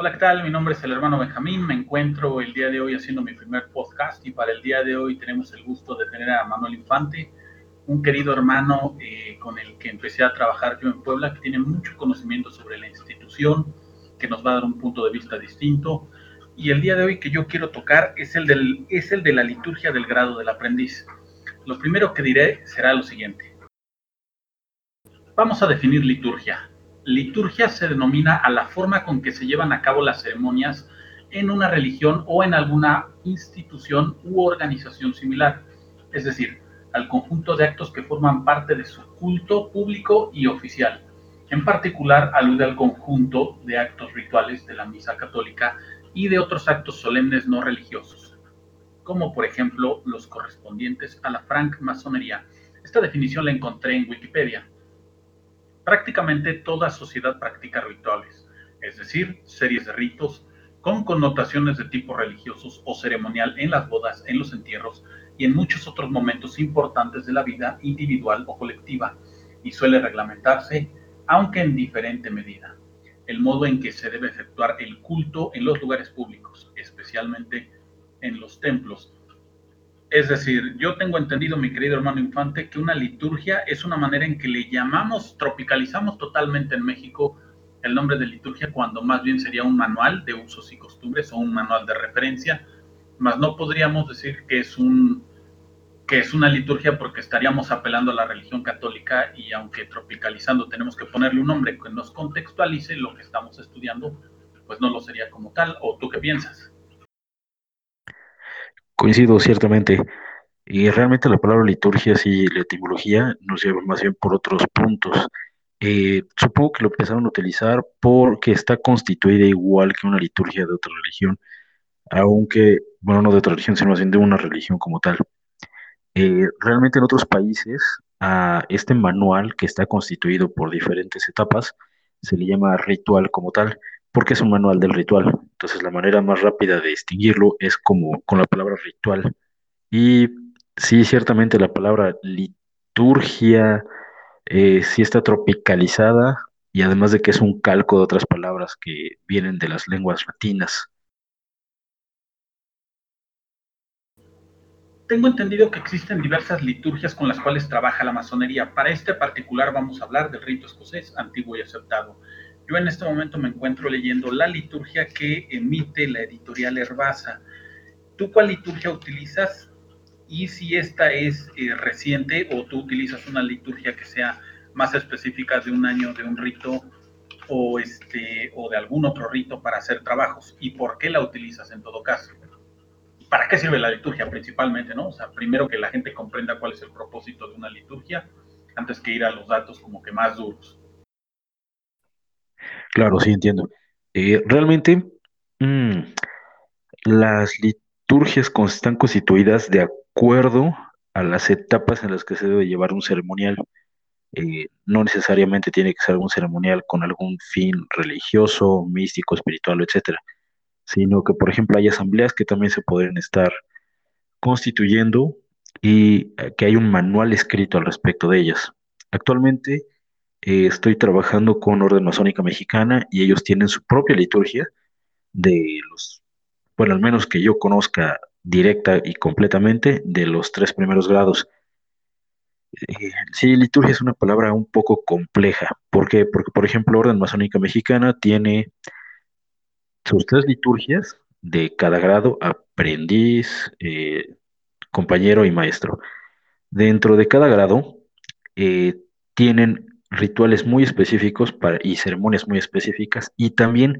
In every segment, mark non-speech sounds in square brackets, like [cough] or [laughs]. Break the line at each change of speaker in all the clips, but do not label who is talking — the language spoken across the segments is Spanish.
Hola, ¿qué tal? Mi nombre es el hermano Benjamín. Me encuentro el día de hoy haciendo mi primer podcast y para el día de hoy tenemos el gusto de tener a Manuel Infante, un querido hermano eh, con el que empecé a trabajar yo en Puebla, que tiene mucho conocimiento sobre la institución, que nos va a dar un punto de vista distinto. Y el día de hoy que yo quiero tocar es el, del, es el de la liturgia del grado del aprendiz. Lo primero que diré será lo siguiente. Vamos a definir liturgia. Liturgia se denomina a la forma con que se llevan a cabo las ceremonias en una religión o en alguna institución u organización similar, es decir, al conjunto de actos que forman parte de su culto público y oficial. En particular, alude al conjunto de actos rituales de la Misa Católica y de otros actos solemnes no religiosos, como por ejemplo los correspondientes a la francmasonería. Esta definición la encontré en Wikipedia. Prácticamente toda sociedad practica rituales, es decir, series de ritos con connotaciones de tipo religiosos o ceremonial en las bodas, en los entierros y en muchos otros momentos importantes de la vida individual o colectiva, y suele reglamentarse, aunque en diferente medida, el modo en que se debe efectuar el culto en los lugares públicos, especialmente en los templos, es decir, yo tengo entendido, mi querido hermano Infante, que una liturgia es una manera en que le llamamos, tropicalizamos totalmente en México el nombre de liturgia cuando más bien sería un manual de usos y costumbres o un manual de referencia, más no podríamos decir que es un que es una liturgia porque estaríamos apelando a la religión católica y aunque tropicalizando tenemos que ponerle un nombre que nos contextualice lo que estamos estudiando, pues no lo sería como tal. ¿O tú qué piensas?
Coincido ciertamente. Y realmente la palabra liturgia, sí, la etimología, nos lleva más bien por otros puntos. Eh, supongo que lo empezaron a utilizar porque está constituida igual que una liturgia de otra religión, aunque, bueno, no de otra religión, sino más bien de una religión como tal. Eh, realmente en otros países, a este manual que está constituido por diferentes etapas, se le llama ritual como tal porque es un manual del ritual. Entonces la manera más rápida de distinguirlo es como con la palabra ritual. Y sí, ciertamente la palabra liturgia eh, sí está tropicalizada y además de que es un calco de otras palabras que vienen de las lenguas latinas.
Tengo entendido que existen diversas liturgias con las cuales trabaja la masonería. Para este particular vamos a hablar del rito escocés antiguo y aceptado. Yo en este momento me encuentro leyendo la liturgia que emite la editorial Herbasa. ¿Tú cuál liturgia utilizas? Y si esta es eh, reciente o tú utilizas una liturgia que sea más específica de un año, de un rito o, este, o de algún otro rito para hacer trabajos. ¿Y por qué la utilizas en todo caso? ¿Para qué sirve la liturgia principalmente? ¿no? O sea, primero que la gente comprenda cuál es el propósito de una liturgia antes que ir a los datos como que más duros.
Claro, sí, entiendo. Eh, realmente, mm, las liturgias están constituidas de acuerdo a las etapas en las que se debe llevar un ceremonial. Eh, no necesariamente tiene que ser un ceremonial con algún fin religioso, místico, espiritual, etcétera, sino que, por ejemplo, hay asambleas que también se pueden estar constituyendo y eh, que hay un manual escrito al respecto de ellas. Actualmente, eh, estoy trabajando con Orden Masónica Mexicana y ellos tienen su propia liturgia de los, bueno, al menos que yo conozca directa y completamente, de los tres primeros grados. Eh, sí, liturgia es una palabra un poco compleja. ¿Por qué? Porque, por ejemplo, Orden Masónica Mexicana tiene sus tres liturgias de cada grado, aprendiz, eh, compañero y maestro. Dentro de cada grado tienen rituales muy específicos para, y ceremonias muy específicas y también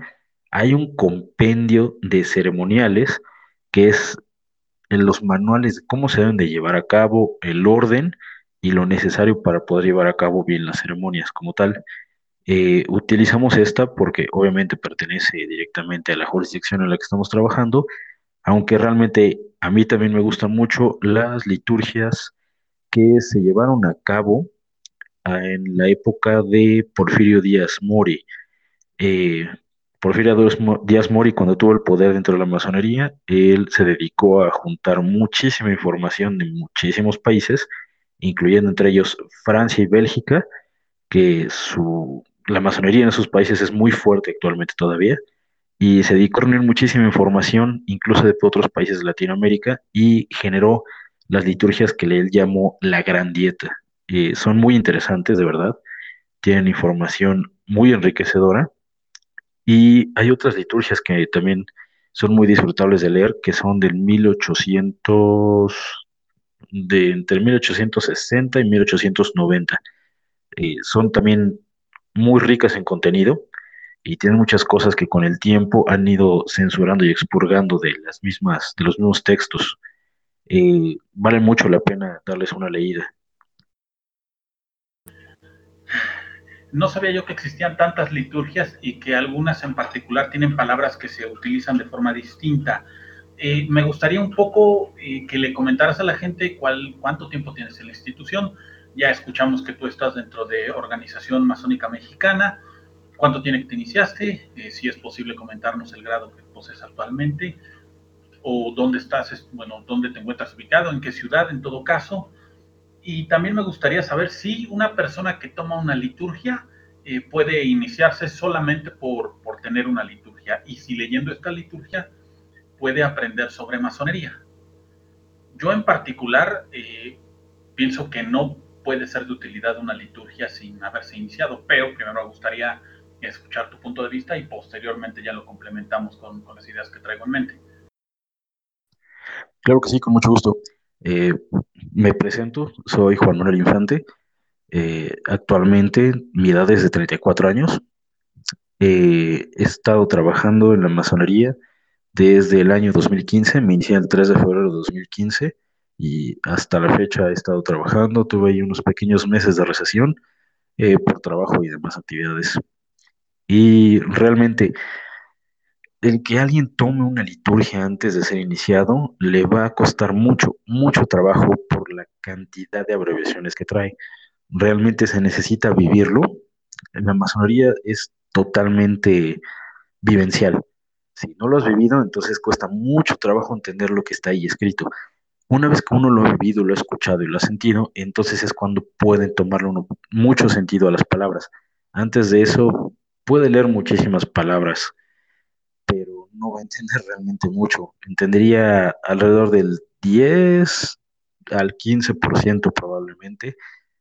hay un compendio de ceremoniales que es en los manuales de cómo se deben de llevar a cabo, el orden y lo necesario para poder llevar a cabo bien las ceremonias como tal. Eh, utilizamos esta porque obviamente pertenece directamente a la jurisdicción en la que estamos trabajando, aunque realmente a mí también me gustan mucho las liturgias que se llevaron a cabo en la época de Porfirio Díaz Mori. Eh, Porfirio Díaz Mori, cuando tuvo el poder dentro de la masonería, él se dedicó a juntar muchísima información de muchísimos países, incluyendo entre ellos Francia y Bélgica, que la masonería en esos países es muy fuerte actualmente todavía, y se dedicó a reunir muchísima información, incluso de otros países de Latinoamérica, y generó las liturgias que él llamó la Gran Dieta. Eh, son muy interesantes, de verdad, tienen información muy enriquecedora, y hay otras liturgias que también son muy disfrutables de leer, que son del 1800, de entre 1860 y 1890. Eh, son también muy ricas en contenido y tienen muchas cosas que con el tiempo han ido censurando y expurgando de las mismas, de los mismos textos. Eh, vale mucho la pena darles una leída.
No sabía yo que existían tantas liturgias y que algunas en particular tienen palabras que se utilizan de forma distinta. Eh, me gustaría un poco eh, que le comentaras a la gente cuánto tiempo tienes en la institución. Ya escuchamos que tú estás dentro de Organización Masónica Mexicana. ¿Cuánto tiene que te iniciaste? Eh, si es posible comentarnos el grado que posees actualmente o dónde estás, bueno, dónde te encuentras ubicado, en qué ciudad en todo caso. Y también me gustaría saber si una persona que toma una liturgia eh, puede iniciarse solamente por, por tener una liturgia y si leyendo esta liturgia puede aprender sobre masonería. Yo en particular eh, pienso que no puede ser de utilidad una liturgia sin haberse iniciado, pero primero me gustaría escuchar tu punto de vista y posteriormente ya lo complementamos con, con las ideas que traigo en mente.
Claro que sí, con mucho gusto. Eh, me presento, soy Juan Manuel Infante. Eh, actualmente mi edad es de 34 años. Eh, he estado trabajando en la masonería desde el año 2015, me inicié el 3 de febrero de 2015 y hasta la fecha he estado trabajando. Tuve ahí unos pequeños meses de recesión por trabajo y demás actividades. Y realmente el que alguien tome una liturgia antes de ser iniciado le va a costar mucho, mucho trabajo por la cantidad de abreviaciones que trae. Realmente se necesita vivirlo. La masonería es totalmente vivencial. Si no lo has vivido, entonces cuesta mucho trabajo entender lo que está ahí escrito. Una vez que uno lo ha vivido, lo ha escuchado y lo ha sentido, entonces es cuando pueden tomarle uno mucho sentido a las palabras. Antes de eso, puede leer muchísimas palabras, no va a entender realmente mucho. Entendería alrededor del 10 al 15% probablemente,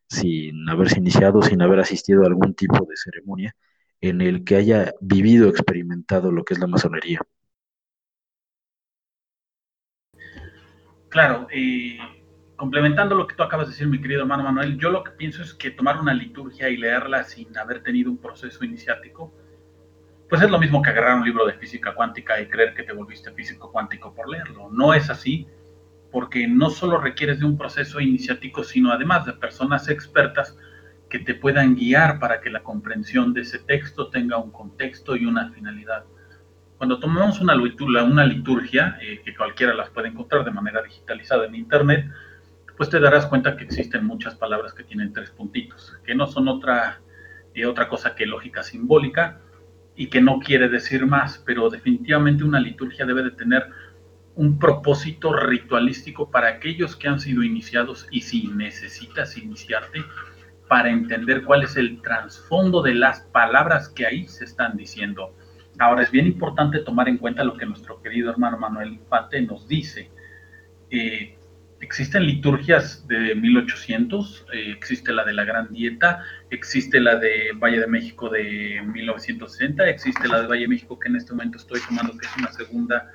sin haberse iniciado, sin haber asistido a algún tipo de ceremonia en el que haya vivido, experimentado lo que es la masonería.
Claro, y complementando lo que tú acabas de decir, mi querido hermano Manuel, yo lo que pienso es que tomar una liturgia y leerla sin haber tenido un proceso iniciático, pues es lo mismo que agarrar un libro de física cuántica y creer que te volviste físico cuántico por leerlo. No es así, porque no solo requieres de un proceso iniciático, sino además de personas expertas que te puedan guiar para que la comprensión de ese texto tenga un contexto y una finalidad. Cuando tomamos una liturgia, eh, que cualquiera las puede encontrar de manera digitalizada en Internet, pues te darás cuenta que existen muchas palabras que tienen tres puntitos, que no son otra, eh, otra cosa que lógica simbólica, y que no quiere decir más, pero definitivamente una liturgia debe de tener un propósito ritualístico para aquellos que han sido iniciados y si necesitas iniciarte para entender cuál es el trasfondo de las palabras que ahí se están diciendo. Ahora es bien importante tomar en cuenta lo que nuestro querido hermano Manuel Infante nos dice. Eh, existen liturgias de 1800, eh, existe la de la Gran Dieta, existe la de Valle de México de 1960, existe la de Valle de México que en este momento estoy tomando, que es una segunda,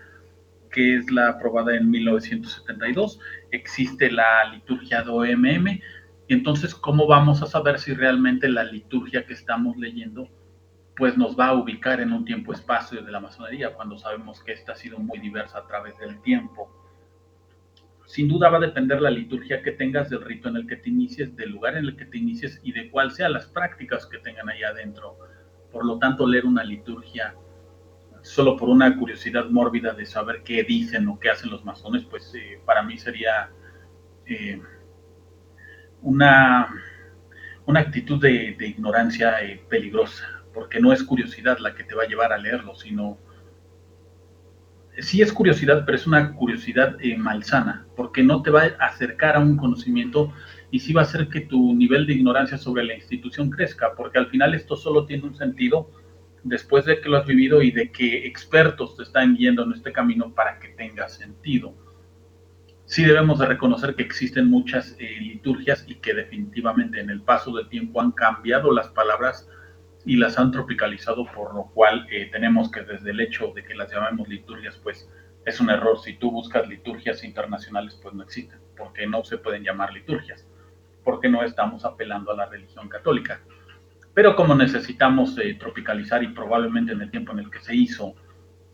que es la aprobada en 1972, existe la liturgia de OMM, entonces, ¿cómo vamos a saber si realmente la liturgia que estamos leyendo pues nos va a ubicar en un tiempo-espacio de la masonería, cuando sabemos que esta ha sido muy diversa a través del tiempo? Sin duda va a depender la liturgia que tengas, del rito en el que te inicies, del lugar en el que te inicies y de cuál sean las prácticas que tengan allá adentro. Por lo tanto, leer una liturgia solo por una curiosidad mórbida de saber qué dicen o qué hacen los masones, pues eh, para mí sería eh, una, una actitud de, ignorancia eh, peligrosa, porque no es curiosidad la que te va a llevar a leerlo, sino sí es curiosidad, pero es una curiosidad eh, malsana, porque no te va a acercar a un conocimiento y sí va a hacer que tu nivel de ignorancia sobre la institución crezca, porque al final esto solo tiene un sentido después de que lo has vivido y de que expertos te están guiando en este camino para que tenga sentido. Sí debemos de reconocer que existen muchas eh, liturgias y que definitivamente en el paso del tiempo han cambiado las palabras y las han tropicalizado, por lo cual eh, tenemos que desde el hecho de que las llamemos liturgias, pues es un error. Si tú buscas liturgias internacionales, pues no existen, porque no se pueden llamar liturgias, porque no estamos apelando a la religión católica. Pero como necesitamos eh, tropicalizar y probablemente en el tiempo en el que se hizo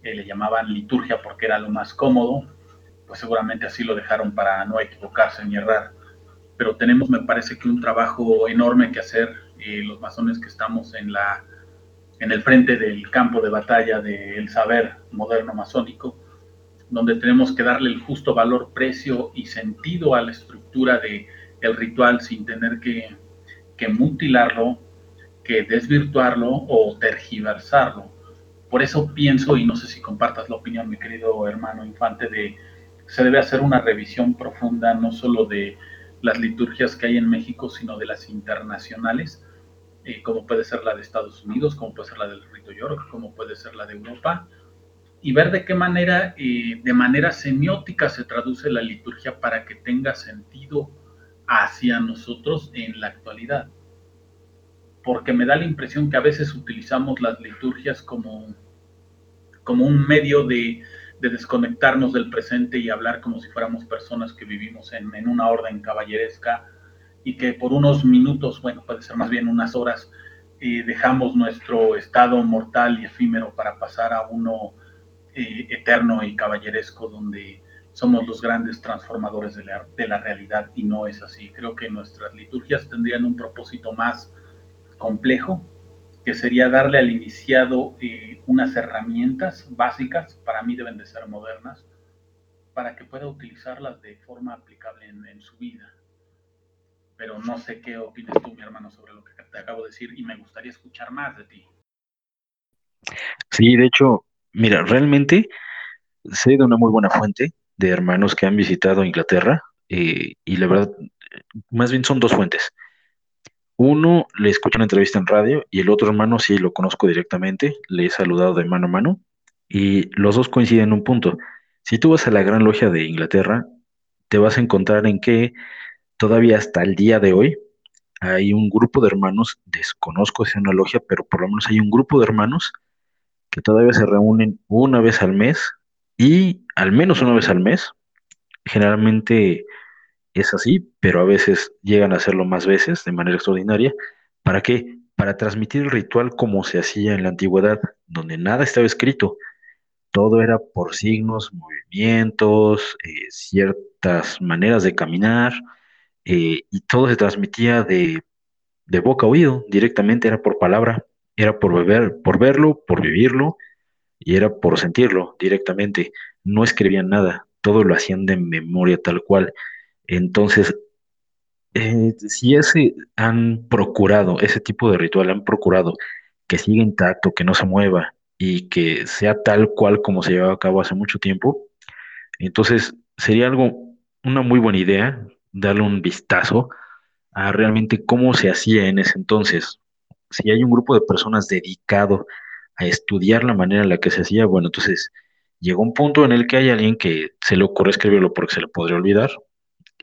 eh, le llamaban liturgia porque era lo más cómodo, pues seguramente así lo dejaron para no equivocarse ni errar. Pero tenemos, me parece que un trabajo enorme que hacer eh, los masones que estamos en la en el frente del campo de batalla del saber moderno masónico, donde tenemos que darle el justo valor, precio y sentido a la estructura de el ritual sin tener que, que mutilarlo que desvirtuarlo o tergiversarlo. Por eso pienso, y no sé si compartas la opinión, mi querido hermano Infante, de se debe hacer una revisión profunda no solo de las liturgias que hay en México, sino de las internacionales, eh, como puede ser la de Estados Unidos, como puede ser la del Rito York, como puede ser la de Europa, y ver de qué manera, eh, de manera semiótica se traduce la liturgia para que tenga sentido hacia nosotros en la actualidad. Porque me da la impresión que a veces utilizamos las liturgias como, como un medio de, desconectarnos del presente y hablar como si fuéramos personas que vivimos en, una orden caballeresca y que por unos minutos, bueno, puede ser más bien unas horas, eh, dejamos nuestro estado mortal y efímero para pasar a uno eh, eterno y caballeresco donde somos los grandes transformadores de la, de la realidad y no es así. Creo que nuestras liturgias tendrían un propósito más complejo, que sería darle al iniciado eh, unas herramientas básicas, para mí deben de ser modernas, para que pueda utilizarlas de forma aplicable en, su vida. Pero no sé qué opinas tú, mi hermano, sobre lo que te acabo de decir y me gustaría escuchar más de ti.
Sí, de hecho, mira, realmente sé de una muy buena fuente de hermanos que han visitado Inglaterra eh, y la verdad, más bien son dos fuentes. Uno le escuché una entrevista en radio y el otro hermano sí lo conozco directamente, le he saludado de mano a mano y los dos coinciden en un punto. Si tú vas a la Gran Logia de Inglaterra, te vas a encontrar en que todavía hasta el día de hoy hay un grupo de hermanos, desconozco si es una logia, pero por lo menos hay un grupo de hermanos que todavía se reúnen una vez al mes y al menos una vez al mes, generalmente es así, pero a veces llegan a hacerlo más veces de manera extraordinaria. ¿Para qué? Para transmitir el ritual como se hacía en la antigüedad, donde nada estaba escrito. Todo era por signos, movimientos, eh, ciertas maneras de caminar, eh, y todo se transmitía de, de boca a oído, directamente era por palabra, era por beber, por verlo, por vivirlo, y era por sentirlo directamente. No escribían nada, todo lo hacían de memoria tal cual. Entonces, eh, si ese han procurado, ese tipo de ritual han procurado que siga intacto, que no se mueva y que sea tal cual como se llevaba a cabo hace mucho tiempo, entonces sería algo, una muy buena idea darle un vistazo a realmente cómo se hacía en ese entonces. Si hay un grupo de personas dedicado a estudiar la manera en la que se hacía, bueno, entonces llegó un punto en el que hay alguien que se le ocurre escribirlo porque se le podría olvidar,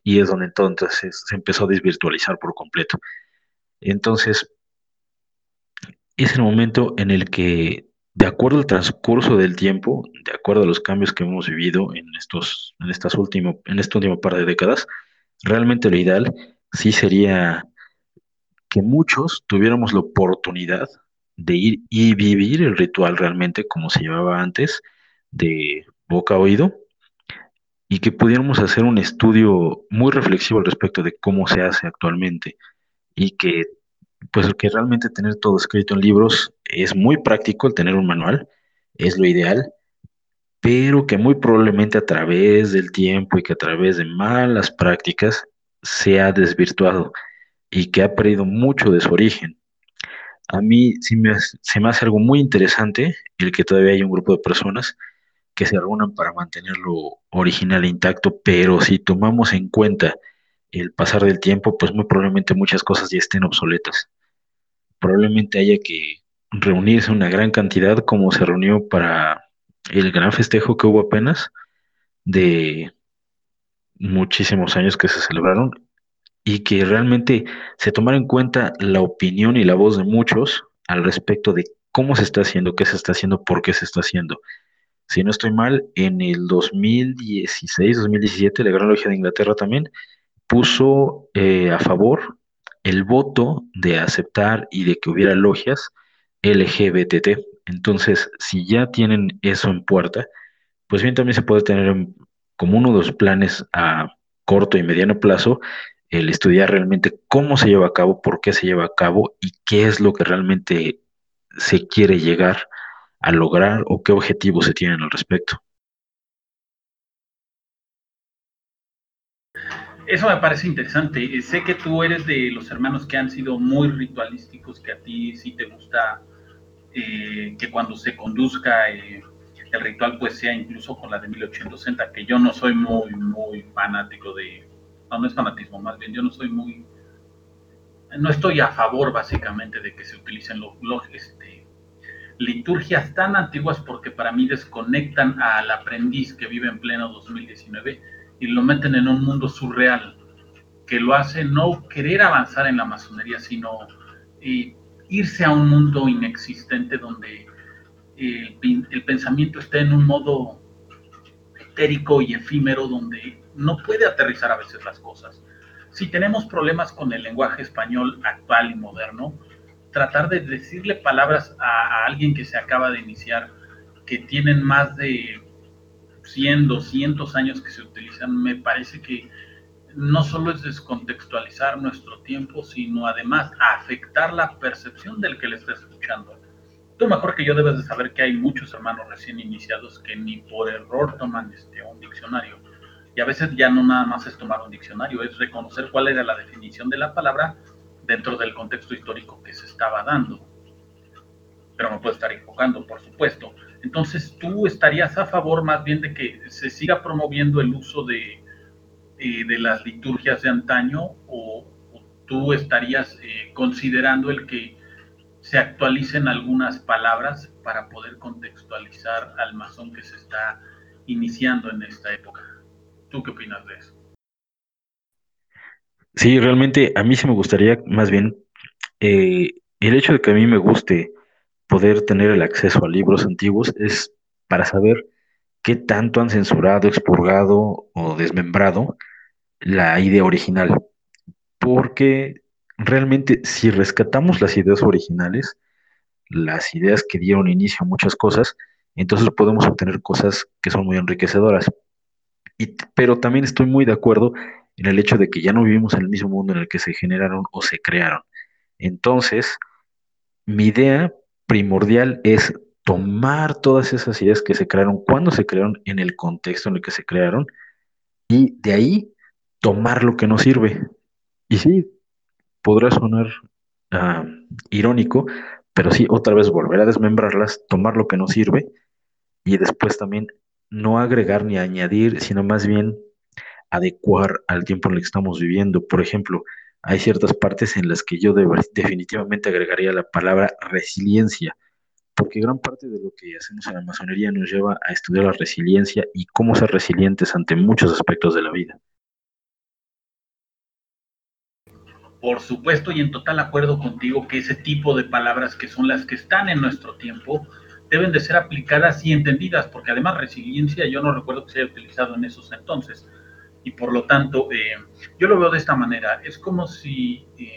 y es donde entonces se empezó a desvirtualizar por completo. Entonces, es el momento en el que, de acuerdo al transcurso del tiempo, de acuerdo a los cambios que hemos vivido en, estos, en, estas último, en este último par de décadas, realmente lo ideal sí sería que muchos tuviéramos la oportunidad de ir y vivir el ritual realmente como se llevaba antes, de boca a oído, y que pudiéramos hacer un estudio muy reflexivo al respecto de cómo se hace actualmente y que pues que realmente tener todo escrito en libros es muy práctico el tener un manual, es lo ideal, pero que muy probablemente a través del tiempo y que a través de malas prácticas se ha desvirtuado y que ha perdido mucho de su origen. A mí sí me, se me hace algo muy interesante el que todavía hay un grupo de personas que se reúnan para mantenerlo original e intacto, pero si tomamos en cuenta el pasar del tiempo, pues muy probablemente muchas cosas ya estén obsoletas. Probablemente haya que reunirse una gran cantidad como se reunió para el gran festejo que hubo apenas de muchísimos años que se celebraron y que realmente se tomara en cuenta la opinión y la voz de muchos al respecto de cómo se está haciendo, qué se está haciendo, por qué se está haciendo. Si no estoy mal, en el 2016, 2017, la Gran Logia de Inglaterra también puso eh, a favor el voto de aceptar y de que hubiera logias LGBTT. Entonces, si ya tienen eso en puerta, pues bien también se puede tener como uno de los planes a corto y mediano plazo el estudiar realmente cómo se lleva a cabo, por qué se lleva a cabo y qué es lo que realmente se quiere llegar a lograr o qué objetivos se tienen al respecto.
Eso me parece interesante. Sé que tú eres de los hermanos que han sido muy ritualísticos, que a ti sí te gusta eh, que cuando se conduzca eh, el ritual pues sea incluso con la de 1860, que yo no soy muy, muy fanático de, no, no es fanatismo, más bien yo no soy muy, no estoy a favor básicamente de que se utilicen los, este, liturgias tan antiguas porque para mí desconectan al aprendiz que vive en pleno 2019 y lo meten en un mundo surreal que lo hace no querer avanzar en la masonería, sino eh, irse a un mundo inexistente donde el, el pensamiento está en un modo etérico y efímero donde no puede aterrizar a veces las cosas. Si tenemos problemas con el lenguaje español actual y moderno, tratar de decirle palabras a, alguien que se acaba de iniciar, que tienen más de 100, 200 años que se utilizan, me parece que no solo es descontextualizar nuestro tiempo, sino además afectar la percepción del que le está escuchando. Tú mejor que yo debes de saber que hay muchos hermanos recién iniciados que ni por error toman este, un diccionario y a veces ya no nada más es tomar un diccionario, es reconocer cuál era la definición de la palabra dentro del contexto histórico que se estaba dando. Pero no puede estar enfocando, por supuesto. Entonces, ¿tú estarías a favor más bien de que se siga promoviendo el uso de, eh, de las liturgias de antaño o, tú estarías eh, considerando el que se actualicen algunas palabras para poder contextualizar al masón que se está iniciando en esta época? ¿Tú qué opinas de eso?
Sí, realmente a mí sí me gustaría más bien eh, el hecho de que a mí me guste poder tener el acceso a libros antiguos es para saber qué tanto han censurado, expurgado o desmembrado la idea original. Porque realmente si rescatamos las ideas originales, las ideas que dieron inicio a muchas cosas, entonces podemos obtener cosas que son muy enriquecedoras pero también estoy muy de acuerdo en el hecho de que ya no vivimos en el mismo mundo en el que se generaron o se crearon. Entonces, mi idea primordial es tomar todas esas ideas que se crearon, cuando se crearon, en el contexto en el que se crearon, y de ahí tomar lo que nos sirve. Y sí, podrá sonar ah, irónico, pero sí, otra vez volver a desmembrarlas, tomar lo que nos sirve y después también no agregar ni añadir, sino más bien adecuar al tiempo en el que estamos viviendo. Por ejemplo, hay ciertas partes en las que yo [laughs] definitivamente agregaría la palabra resiliencia, porque gran parte de lo que hacemos en la masonería nos lleva a estudiar la resiliencia y cómo ser resilientes ante muchos aspectos de la vida.
Por supuesto y en total acuerdo contigo que ese tipo de palabras que son las que están en nuestro tiempo, deben de ser aplicadas y entendidas, porque además resiliencia yo no recuerdo que se haya utilizado en esos entonces. Y por lo tanto, eh, yo lo veo de esta manera. Es como si eh,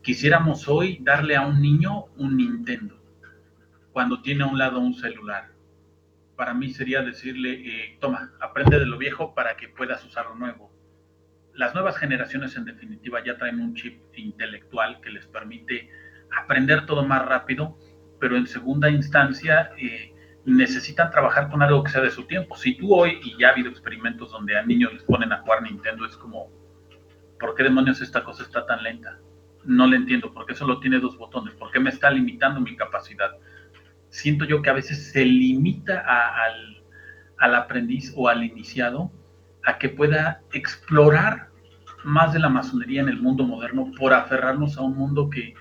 quisiéramos hoy darle a un niño un Nintendo, cuando tiene a un lado un celular. Para mí sería decirle, eh, toma, aprende de lo viejo para que puedas usar lo nuevo. Las nuevas generaciones en definitiva ya traen un chip intelectual que les permite aprender todo más rápido pero en segunda instancia necesitan trabajar con algo que sea de su tiempo. Si tú hoy, y ya ha habido experimentos donde a niños les ponen a jugar Nintendo, es como, ¿por qué demonios esta cosa está tan lenta? No le entiendo, ¿por qué solo tiene dos botones? ¿Por qué me está limitando mi capacidad? Siento yo que a veces se limita al, al aprendiz o al iniciado a que pueda explorar más de la masonería en el mundo moderno por aferrarnos a un mundo que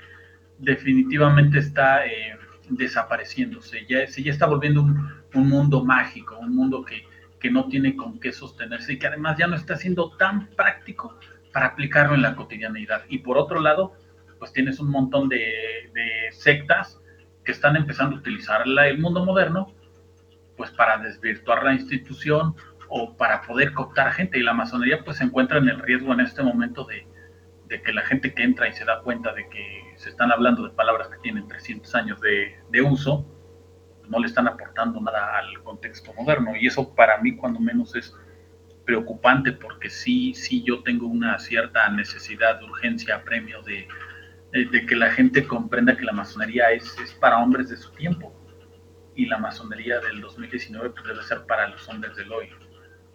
definitivamente está eh, desapareciéndose, ya, se ya está volviendo un, un mundo mágico, un mundo que, que, no tiene con qué sostenerse y que además ya no está siendo tan práctico para aplicarlo en la cotidianidad. Y por otro lado, pues tienes un montón de, sectas que están empezando a utilizar el mundo moderno pues para desvirtuar la institución o para poder cooptar gente. Y la masonería pues se encuentra en el riesgo en este momento de que la gente que entra y se da cuenta de que se están hablando de palabras que tienen 300 años de, de uso, no le están aportando nada al contexto moderno. Y eso para mí cuando menos es preocupante porque sí, sí yo tengo una cierta necesidad de urgencia, premio de, de, que la gente comprenda que la masonería es, es, para hombres de su tiempo y la masonería del 2019 pues, debe ser para los hombres del hoy,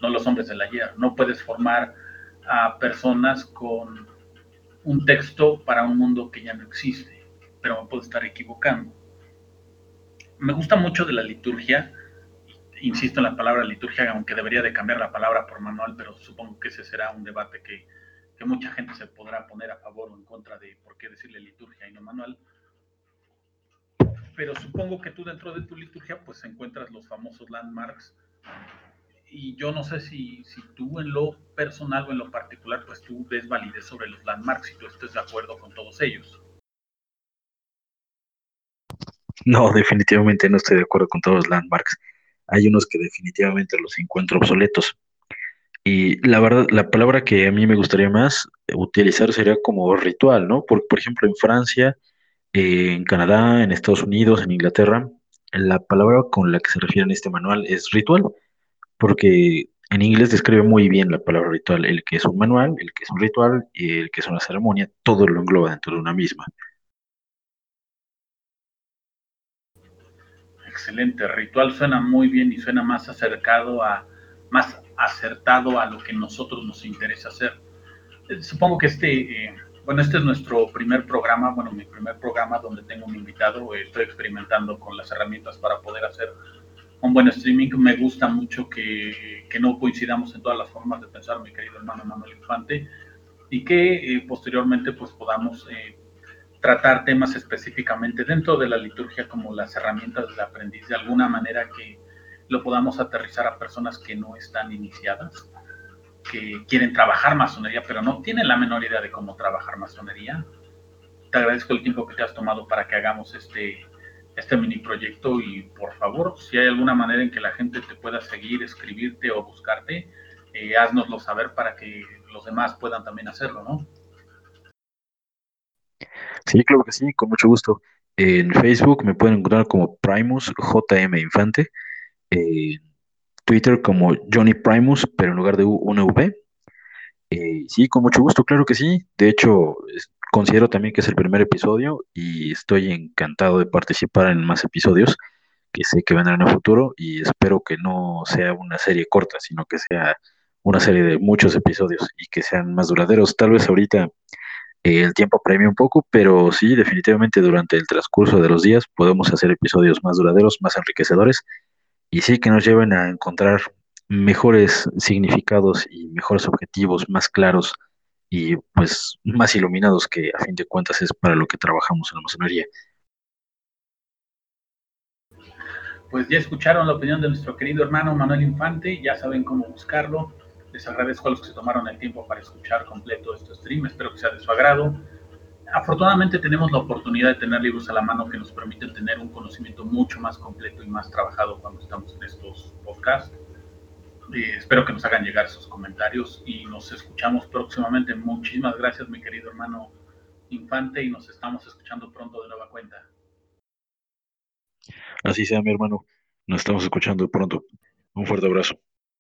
no los hombres del ayer. No puedes formar a personas con un texto para un mundo que ya no existe, pero me puedo estar equivocando. Me gusta mucho de la liturgia, insisto en la palabra liturgia, aunque debería de cambiar la palabra por manual, pero supongo que ese será un debate que, que mucha gente se podrá poner a favor o en contra de por qué decirle liturgia y no manual. Pero supongo que tú dentro de tu liturgia pues encuentras los famosos landmarks y yo no sé si, si, tú en lo personal o en lo particular, pues tú ves validez sobre los landmarks y tú estés de acuerdo con todos ellos.
No, definitivamente no estoy de acuerdo con todos los landmarks. Hay unos que definitivamente los encuentro obsoletos. Y la verdad, la palabra que a mí me gustaría más utilizar sería como ritual, ¿no? Por, por ejemplo, en Francia, en Canadá, en Estados Unidos, en Inglaterra, la palabra con la que se refiere en este manual es ritual porque en inglés describe muy bien la palabra ritual, el que es un manual, el que es un ritual y el que es una ceremonia, todo lo engloba dentro de una misma.
Excelente, ritual suena muy bien y suena más acercado a, más acertado a lo que nosotros nos interesa hacer. Eh, supongo que este, eh, bueno, este es nuestro primer programa, bueno, mi primer programa donde tengo un invitado, estoy experimentando con las herramientas para poder hacer un buen streaming. Me gusta mucho que, no coincidamos en todas las formas de pensar, mi querido hermano Manuel Infante, y que eh, posteriormente pues podamos eh, tratar temas específicamente dentro de la liturgia como las herramientas del aprendiz, de alguna manera que lo podamos aterrizar a personas que no están iniciadas, que quieren trabajar masonería, pero no tienen la menor idea de cómo trabajar masonería. Te agradezco el tiempo que te has tomado para que hagamos este, este mini proyecto y por favor, si hay alguna manera en que la gente te pueda seguir, escribirte o buscarte, eh, haznoslo saber para que los demás puedan también hacerlo, ¿no?
Sí, claro que sí, con mucho gusto. En Facebook me pueden encontrar como Primus JM Infante, en Twitter como Johnny Primus, pero en lugar de una V. Eh, sí, con mucho gusto, claro que sí. De hecho, Considero también que es el primer episodio y estoy encantado de participar en más episodios que sé que vendrán en el futuro y espero que no sea una serie corta, sino que sea una serie de muchos episodios y que sean más duraderos. Tal vez ahorita eh, el tiempo premia un poco, pero sí, definitivamente durante el transcurso de los días podemos hacer episodios más duraderos, más enriquecedores y sí que nos lleven a encontrar mejores significados y mejores objetivos más claros y pues más iluminados que a fin de cuentas es para lo que trabajamos en la masonería.
Pues ya escucharon la opinión de nuestro querido hermano Manuel Infante, ya saben cómo buscarlo. Les agradezco a los que se tomaron el tiempo para escuchar completo este stream, espero que sea de su agrado. Afortunadamente tenemos la oportunidad de tener libros a la mano que nos permiten tener un conocimiento mucho más completo y más trabajado cuando estamos en estos podcasts espero que nos hagan llegar sus comentarios y nos escuchamos próximamente. Muchísimas gracias, mi querido hermano Infante, y nos estamos escuchando pronto de nueva cuenta.
Así sea, mi hermano. Nos estamos escuchando pronto. Un fuerte abrazo.